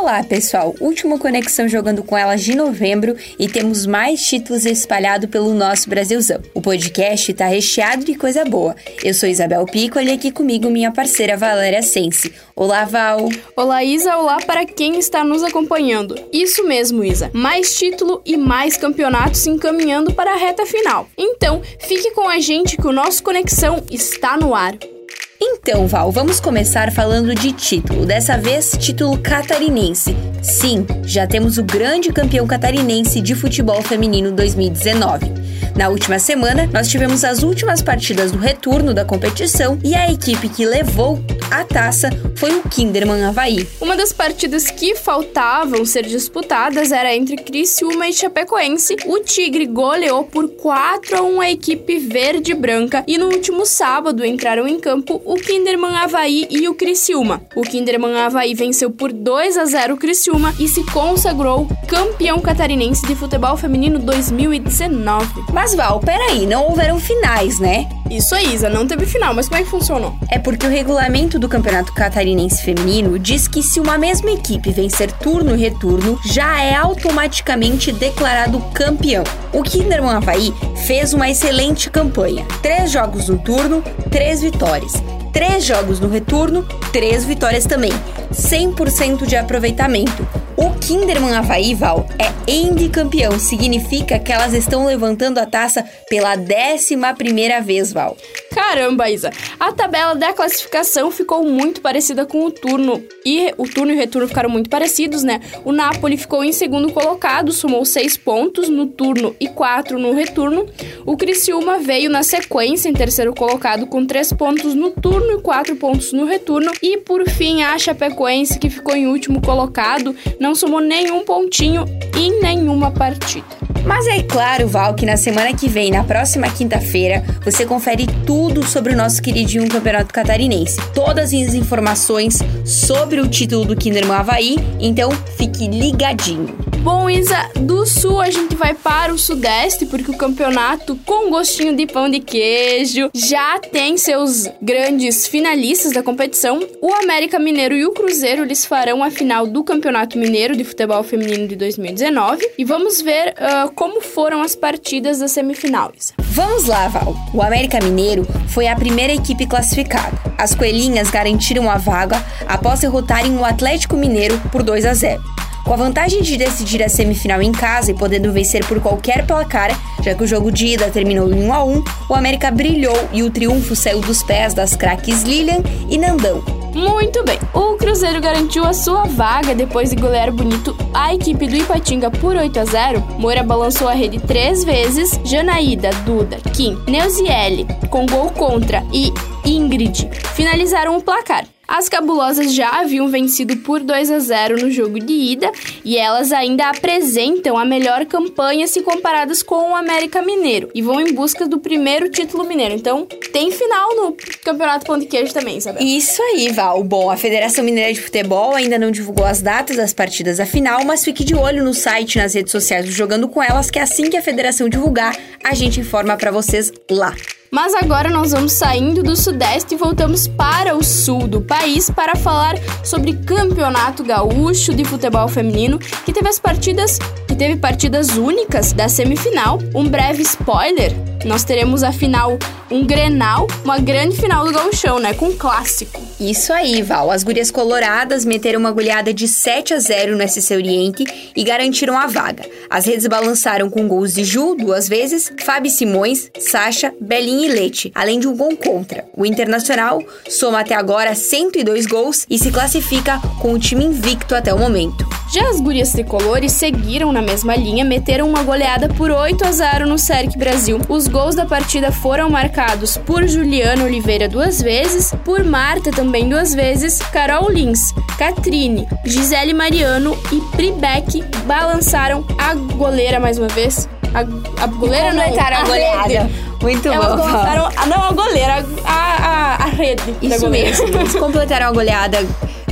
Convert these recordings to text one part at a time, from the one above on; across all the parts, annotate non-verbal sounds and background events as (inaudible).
Olá, pessoal! Última conexão jogando com elas de novembro e temos mais títulos espalhados pelo nosso Brasilzão. O podcast tá recheado de coisa boa. Eu sou Isabel Pico e aqui comigo minha parceira Valéria Sense. Olá, Val! Olá, Isa! Olá para quem está nos acompanhando. Isso mesmo, Isa. Mais título e mais campeonatos encaminhando para a reta final. Então, fique com a gente que o nosso Conexão está no ar. Então, Val, vamos começar falando de título. Dessa vez, título catarinense. Sim, já temos o grande campeão catarinense de futebol feminino 2019. Na última semana, nós tivemos as últimas partidas do retorno da competição e a equipe que levou a taça foi o Kinderman Havaí. Uma das partidas que faltavam ser disputadas era entre Criciúma e Chapecoense. O Tigre goleou por 4 a 1 a equipe verde e branca e no último sábado entraram em campo o Kinderman Havaí e o Criciúma. O Kinderman Havaí venceu por 2 a 0 o Criciúma e se consagrou campeão catarinense de futebol feminino 2019. Mas Val, peraí, não houveram finais, né? Isso aí, Isa, não teve final, mas como é que funcionou? É porque o regulamento do Campeonato Catarinense Feminino diz que se uma mesma equipe vencer turno e retorno, já é automaticamente declarado campeão. O Kinderman Havaí fez uma excelente campanha. Três jogos no turno, três vitórias. Três jogos no retorno, três vitórias também. 100% de aproveitamento. O Kinderman Havaí, Val, é End campeão. Significa que elas estão levantando a taça pela décima primeira vez, Val. Caramba, Isa! A tabela da classificação ficou muito parecida com o turno. E o turno e o retorno ficaram muito parecidos, né? O Napoli ficou em segundo colocado, somou seis pontos no turno e quatro no retorno. O Criciúma veio na sequência em terceiro colocado com três pontos no turno e quatro pontos no retorno. E por fim, a Chapecoense, que ficou em último colocado, não somou nenhum pontinho em nenhuma partida. Mas é claro, Val, que na semana que vem, na próxima quinta-feira, você confere tudo sobre o nosso queridinho Campeonato Catarinense. Todas as informações sobre o título do Kinderman Havaí, então fique ligadinho. Bom, Isa, do sul a gente vai para o sudeste, porque o campeonato com gostinho de pão de queijo já tem seus grandes finalistas da competição. O América Mineiro e o Cruzeiro eles farão a final do Campeonato Mineiro de Futebol Feminino de 2019 e vamos ver uh, como foram as partidas da semifinal. Isa. Vamos lá, Val. O América Mineiro foi a primeira equipe classificada. As coelhinhas garantiram a vaga após derrotarem o Atlético Mineiro por 2 a 0. Com a vantagem de decidir a semifinal em casa e podendo vencer por qualquer placar, já que o jogo de ida terminou em 1 a 1, o América brilhou e o triunfo saiu dos pés das craques Lilian e Nandão. Muito bem. O Cruzeiro garantiu a sua vaga depois de golear bonito a equipe do Ipatinga por 8 a 0. Moura balançou a rede três vezes. Janaída, Duda, Kim, Neuziele com gol contra e Ingrid finalizaram o placar. As cabulosas já haviam vencido por 2 a 0 no jogo de ida e elas ainda apresentam a melhor campanha se comparadas com o América Mineiro e vão em busca do primeiro título mineiro. Então, tem final no Campeonato Pão de Queijo também, Isabel. Isso aí, Val. Bom, a Federação Mineira de Futebol ainda não divulgou as datas das partidas da final, mas fique de olho no site nas redes sociais do Jogando com Elas, que assim que a federação divulgar, a gente informa para vocês lá. Mas agora nós vamos saindo do Sudeste e voltamos para o sul do país para falar sobre Campeonato Gaúcho de Futebol Feminino, que teve as partidas, que teve partidas únicas da semifinal. Um breve spoiler: nós teremos a final um Grenal, uma grande final do Gauchão, né, com um clássico. Isso aí, Val. As gurias coloradas meteram uma goleada de 7 a 0 no SC Oriente e garantiram a vaga. As redes balançaram com gols de Ju duas vezes, Fábio Simões, Sasha, Belinha e Leite, além de um gol contra. O Internacional soma até agora 102 gols e se classifica com o time invicto até o momento. Já as gurias tricolores seguiram na mesma linha, meteram uma goleada por 8 a 0 no Cerc Brasil. Os gols da partida foram marcados por Juliana Oliveira duas vezes, por Marta também duas vezes, Carol Lins, Catrine, Gisele Mariano e Pribeck balançaram a goleira mais uma vez. A, a goleira não, a, a goleada. Rede. Muito Elas bom. completaram, não, a goleira, a, a, a rede. Isso mesmo. Eles (laughs) completaram a goleada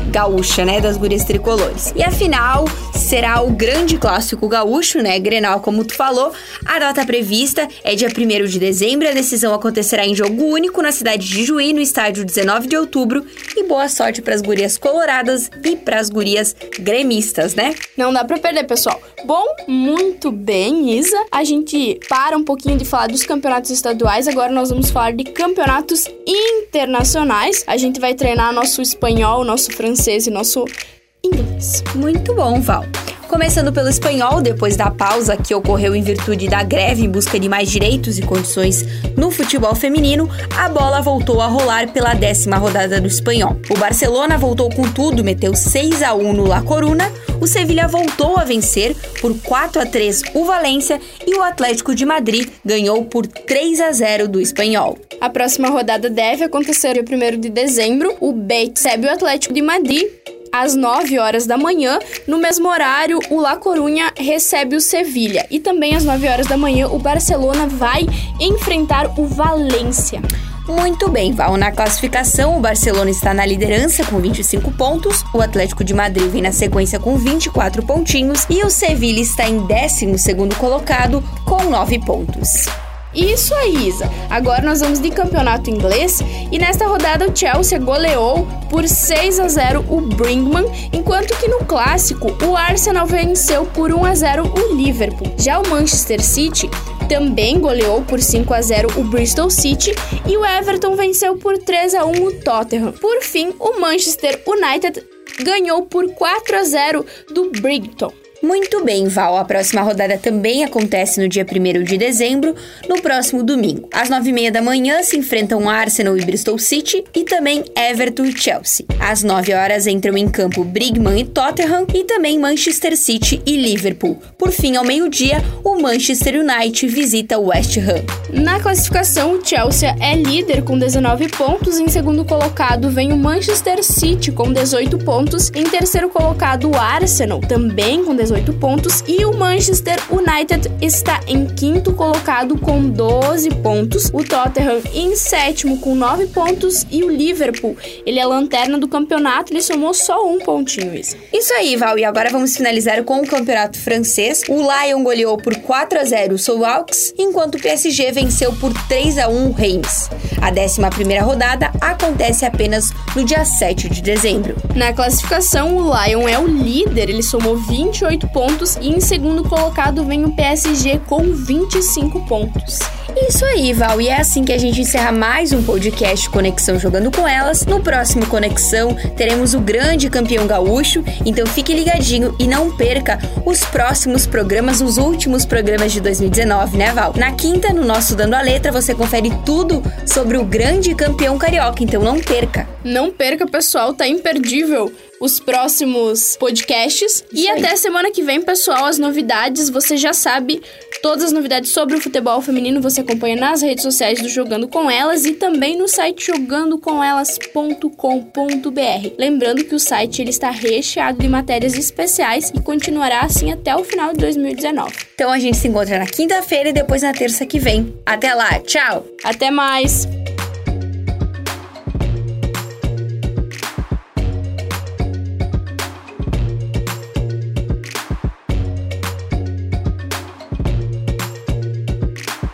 gaúcha, né, das gurias tricolores. E a final será o grande clássico gaúcho, né, Grenal, como tu falou. A data prevista é dia 1 de dezembro, a decisão acontecerá em jogo único na cidade de Juí, no estádio 19 de outubro. E boa sorte para as gurias coloradas e para as gurias gremistas, né? Não dá para perder, pessoal. Bom, muito bem, Isa. A gente para um pouquinho de falar dos campeonatos estaduais, agora nós vamos falar de campeonatos internacionais. A gente vai treinar nosso espanhol, nosso francês e nosso inglês. Muito bom, Val. Começando pelo espanhol, depois da pausa que ocorreu em virtude da greve em busca de mais direitos e condições no futebol feminino, a bola voltou a rolar pela décima rodada do espanhol. O Barcelona voltou com tudo, meteu 6 a 1 no La Coruna, o Sevilha voltou a vencer por 4 a 3 o Valência e o Atlético de Madrid ganhou por 3 a 0 do espanhol. A próxima rodada deve acontecer no 1 de dezembro. O Betis recebe o Atlético de Madrid às 9 horas da manhã. No mesmo horário, o La Corunha recebe o Sevilha. E também às 9 horas da manhã, o Barcelona vai enfrentar o Valência. Muito bem, Val. Na classificação, o Barcelona está na liderança com 25 pontos, o Atlético de Madrid vem na sequência com 24 pontinhos e o Sevilha está em 12 colocado com 9 pontos. Isso aí, Isa. Agora nós vamos de campeonato inglês e nesta rodada o Chelsea goleou por 6 a 0 o Brinkman, enquanto que no clássico o Arsenal venceu por 1 a 0 o Liverpool. Já o Manchester City também goleou por 5 a 0 o Bristol City e o Everton venceu por 3 a 1 o Tottenham. Por fim, o Manchester United ganhou por 4 a 0 do Brighton. Muito bem, Val. A próxima rodada também acontece no dia 1 de dezembro, no próximo domingo. Às 9h30 da manhã se enfrentam Arsenal e Bristol City e também Everton e Chelsea. Às 9 horas entram em campo Brigman e Tottenham e também Manchester City e Liverpool. Por fim, ao meio-dia, o Manchester United visita o West Ham. Na classificação, o Chelsea é líder com 19 pontos. Em segundo colocado vem o Manchester City com 18 pontos. Em terceiro colocado, o Arsenal também com 18 18 pontos e o Manchester United está em quinto colocado com 12 pontos, o Tottenham em sétimo com 9 pontos e o Liverpool, ele é lanterna do campeonato, ele somou só um pontinho isso. Isso aí, Val, e agora vamos finalizar com o campeonato francês. O Lyon goleou por 4 a 0 o Souaux, enquanto o PSG venceu por 3 a 1 o Reims. A 11 primeira rodada acontece apenas no dia 7 de dezembro. Na classificação, o Lyon é o líder, ele somou 28 28 pontos e em segundo colocado vem o PSG com 25 pontos. Isso aí, Val. E é assim que a gente encerra mais um podcast Conexão Jogando com Elas. No próximo Conexão teremos o grande campeão gaúcho, então fique ligadinho e não perca os próximos programas, os últimos programas de 2019, né, Val? Na quinta, no nosso Dando a Letra, você confere tudo sobre o grande campeão carioca, então não perca. Não perca, pessoal, tá imperdível os próximos podcasts. Isso e aí. até semana que vem, pessoal, as novidades. Você já sabe todas as novidades sobre o futebol feminino. Você acompanha nas redes sociais do Jogando Com Elas e também no site jogandocomelas.com.br. Lembrando que o site ele está recheado de matérias especiais e continuará assim até o final de 2019. Então a gente se encontra na quinta-feira e depois na terça que vem. Até lá, tchau! Até mais!